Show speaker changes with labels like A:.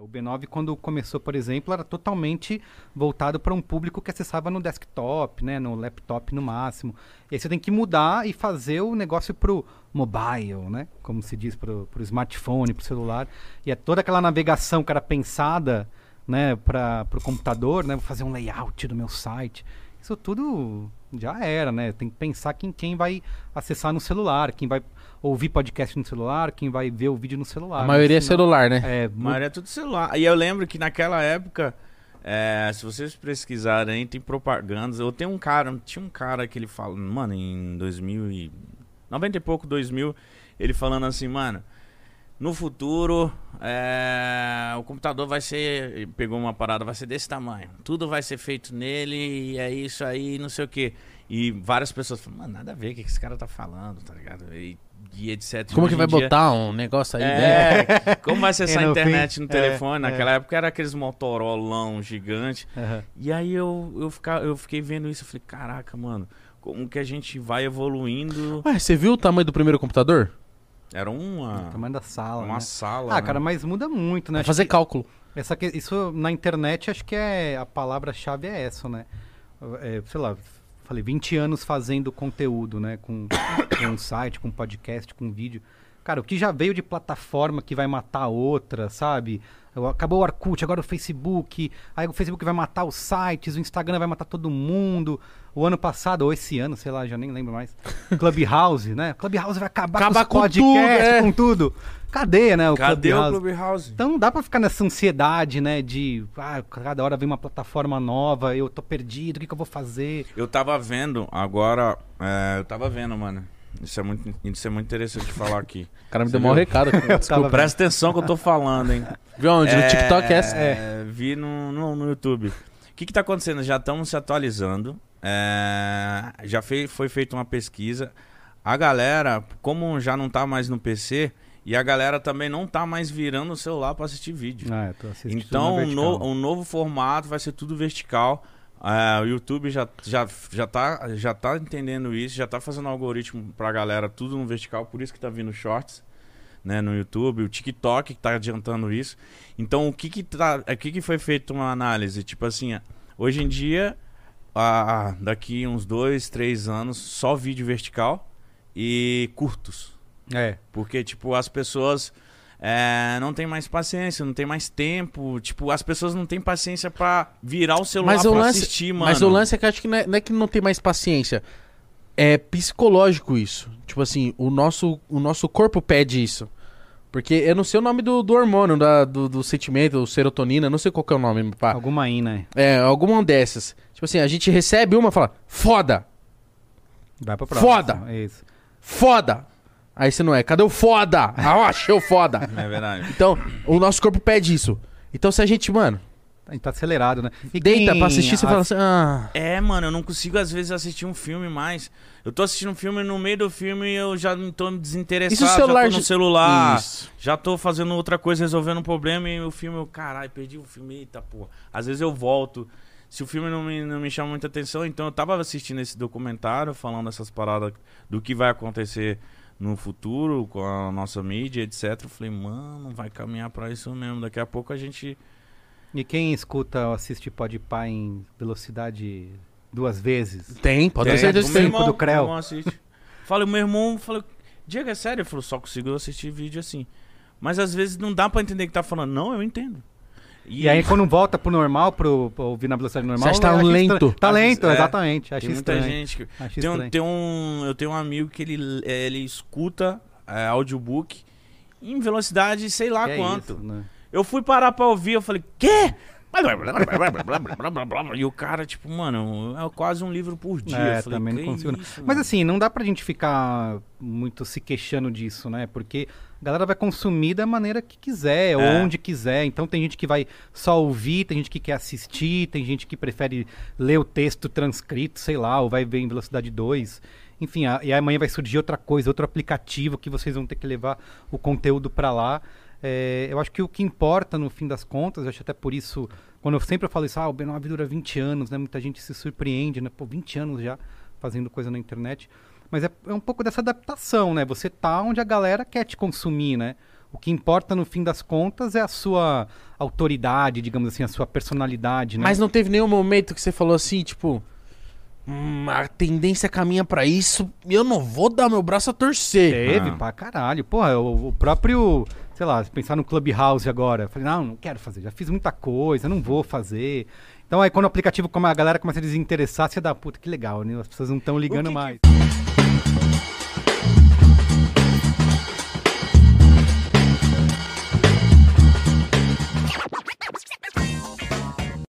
A: O B9, quando começou, por exemplo, era totalmente voltado para um público que acessava no desktop, né, no laptop no máximo. E aí você tem que mudar e fazer o negócio pro mobile, né, como se diz, pro, pro smartphone, pro celular. E é toda aquela navegação que era pensada, né, para o computador, né, vou fazer um layout do meu site. Isso tudo já era, né? Tem que pensar quem, quem vai acessar no celular, quem vai ouvir podcast no celular, quem vai ver o vídeo no celular.
B: A maioria é celular, né?
A: É,
C: A maioria é tudo celular. E eu lembro que naquela época, é, se vocês pesquisarem, tem propagandas. Eu tenho um cara, tinha um cara que ele fala, mano, em 2000 e... 90 e pouco, 2000, ele falando assim, mano, no futuro, é, o computador vai ser, pegou uma parada, vai ser desse tamanho. Tudo vai ser feito nele e é isso aí, não sei o quê. E várias pessoas falam, mano, nada a ver o que esse cara tá falando, tá ligado? E, e etc.
B: Como que vai
C: dia-
B: botar um negócio aí dentro?
C: é, como vai acessar a internet
A: fim,
C: no
A: é,
C: telefone?
A: é.
C: Naquela época era aqueles Motorolão gigante.
A: Aham.
C: E aí eu, eu, fica, eu fiquei vendo isso. Eu falei, caraca, mano, como que a gente vai evoluindo?
B: Ué, você viu o tamanho do primeiro computador?
C: Era uma,
A: Tamanho da sala.
C: uma
A: né?
C: sala.
A: Ah,
C: né?
A: cara, mas muda muito, né?
B: Fazer
A: que
B: cálculo.
A: essa que- isso na internet acho que é a palavra-chave é essa, né? É, sei lá, falei 20 anos fazendo conteúdo, né? Com, com um site, com podcast, com vídeo. Cara, o que já veio de plataforma que vai matar a outra, sabe? O- Acabou o Orkut, agora o Facebook. Aí o Facebook vai matar os sites, o Instagram vai matar todo mundo. O ano passado, ou esse ano, sei lá, já nem lembro mais. Clubhouse, né? Clubhouse vai acabar
B: Acabar
A: com os
B: com tudo,
A: podcasts,
B: é.
A: com tudo. Cadê, né? O
C: Cadê o
A: Clubhouse?
C: Clubhouse?
A: Então não dá pra ficar nessa ansiedade, né? De ah, cada hora vem uma plataforma nova, eu tô perdido, o que, que eu vou fazer?
C: Eu tava vendo agora. é, eu tava vendo, mano. Isso é muito, isso é muito interessante de falar aqui.
B: O cara me
C: Você
B: deu
C: viu?
B: recado.
A: vendo.
C: Presta atenção que eu tô falando, hein?
B: Viu onde? No TikTok é essa?
C: É, vi no, no, no YouTube. O que que tá acontecendo? Já estamos se atualizando. É, já fei- foi feita uma pesquisa. A galera, como já não tá mais no PC, e a galera também não tá mais virando o celular para assistir vídeo.
A: Ah, eu tô assistindo
C: Então, um,
A: vertical.
C: no- um novo formato vai ser tudo vertical. É, o YouTube já, já, já, tá, já tá entendendo isso, já tá fazendo algoritmo pra galera tudo no vertical, por isso que tá vindo shorts né, no YouTube, o TikTok que tá adiantando isso. Então, o que que, tá, o que que foi feito uma análise? Tipo assim, hoje em dia, ah, daqui uns dois, três anos, só vídeo vertical e curtos.
A: É.
C: Porque, tipo, as pessoas é, não tem mais paciência, não tem mais tempo. Tipo, as pessoas não têm paciência pra virar o celular
B: Mas o,
C: pra
B: lance,
C: assistir, mano.
B: mas o lance é que eu acho que não é, não é que não tem mais paciência. É psicológico isso. Tipo assim, o nosso, o nosso corpo pede isso. Porque eu não sei o nome do, do hormônio, da- do, do sentimento, serotonina, não sei qual que é o nome, pá.
A: Alguma aí, né?
B: É, alguma dessas. Tipo assim, a gente recebe uma e fala, foda,
A: Vai pra próxima.
B: Foda!
A: É isso.
B: foda. Aí você não é, cadê o foda? Ah, achei o foda.
C: É verdade.
B: Então, o nosso corpo pede isso. Então, se a gente, mano,
A: A gente tá acelerado, né? E
B: deita pra assistir, você
A: a-
B: fala assim, ah.
C: É, mano, eu não consigo às vezes assistir um filme mais. Eu tô assistindo um filme no meio do filme eu já não tô desinteressado.
B: E se o celular
C: já tô no celular.
B: Isso.
C: Já tô fazendo outra coisa, resolvendo um problema e o filme, eu, caralho, perdi o filme, eita porra. Às vezes eu volto. Se o filme não me, não me chama muita atenção, então eu tava assistindo esse documentário falando essas paradas do que vai acontecer no futuro com a nossa mídia, etc. Eu falei, mano, vai caminhar pra isso mesmo. Daqui a pouco a gente.
A: E quem escuta ou assiste Podpah em velocidade duas vezes?
B: Tem, pode ter
A: Tem,
B: certeza
A: o
B: que tem.
A: meu- do Creu.
C: Meu irmão assiste. Falei, meu irmão falou, Diego, é sério? Ele falou, só consigo assistir vídeo assim. Mas às vezes não dá pra entender o que tá falando. Não, eu entendo.
A: E aí quando volta pro normal, pro, pro ouvir na velocidade normal...
B: Você acha que tá lento?
A: Tá lento,
C: é.
A: exatamente. Acho
C: tem muita
A: estranho.
C: gente que.
A: Acho
C: Tem um, tem um, eu tenho um amigo que ele, é, ele escuta é, audiobook em velocidade sei lá
A: Que é
C: quanto.
A: isso, né?
C: Eu fui parar pra ouvir, eu falei, quê? E o cara, tipo, mano, é quase um livro por dia.
A: É,
C: eu falei,
A: também não
C: "Que
A: consigo. não."
C: isso,
A: Mas
C: mano?"
A: assim, não dá pra gente ficar muito se queixando disso, né? Porque a galera vai consumir da maneira que quiser, ou
C: É.
A: onde quiser. Então tem gente que vai só ouvir, tem gente que quer assistir, tem gente que prefere ler o texto transcrito, sei lá, ou vai ver em velocidade 2. Enfim, a- e amanhã vai surgir outra coisa, outro aplicativo que vocês vão ter que levar o conteúdo pra lá. É, eu acho que o que importa no fim das contas, eu acho até por isso, quando eu sempre falo isso, ah, o B9 dura 20 anos, né? Muita gente se surpreende, né? Pô, 20 anos já fazendo coisa na internet. Mas é, é um pouco dessa adaptação, né? Você tá onde a galera quer te consumir, né? O que importa no fim das contas é a sua autoridade, digamos assim, a sua personalidade, né?
B: Mas não teve nenhum momento que você falou assim, tipo. "Hum, a tendência caminha pra isso. e Eu não vou dar meu braço a torcer.
A: Teve
C: Ah.
A: pra caralho. Porra, o, o próprio, sei lá, pensar no Clubhouse agora. Falei, não, não quero fazer, já fiz muita coisa, não vou fazer. Então aí quando o aplicativo, como a galera começa a desinteressar, você dá, puta, que legal, né? As pessoas não estão ligando
C: que que-
A: mais.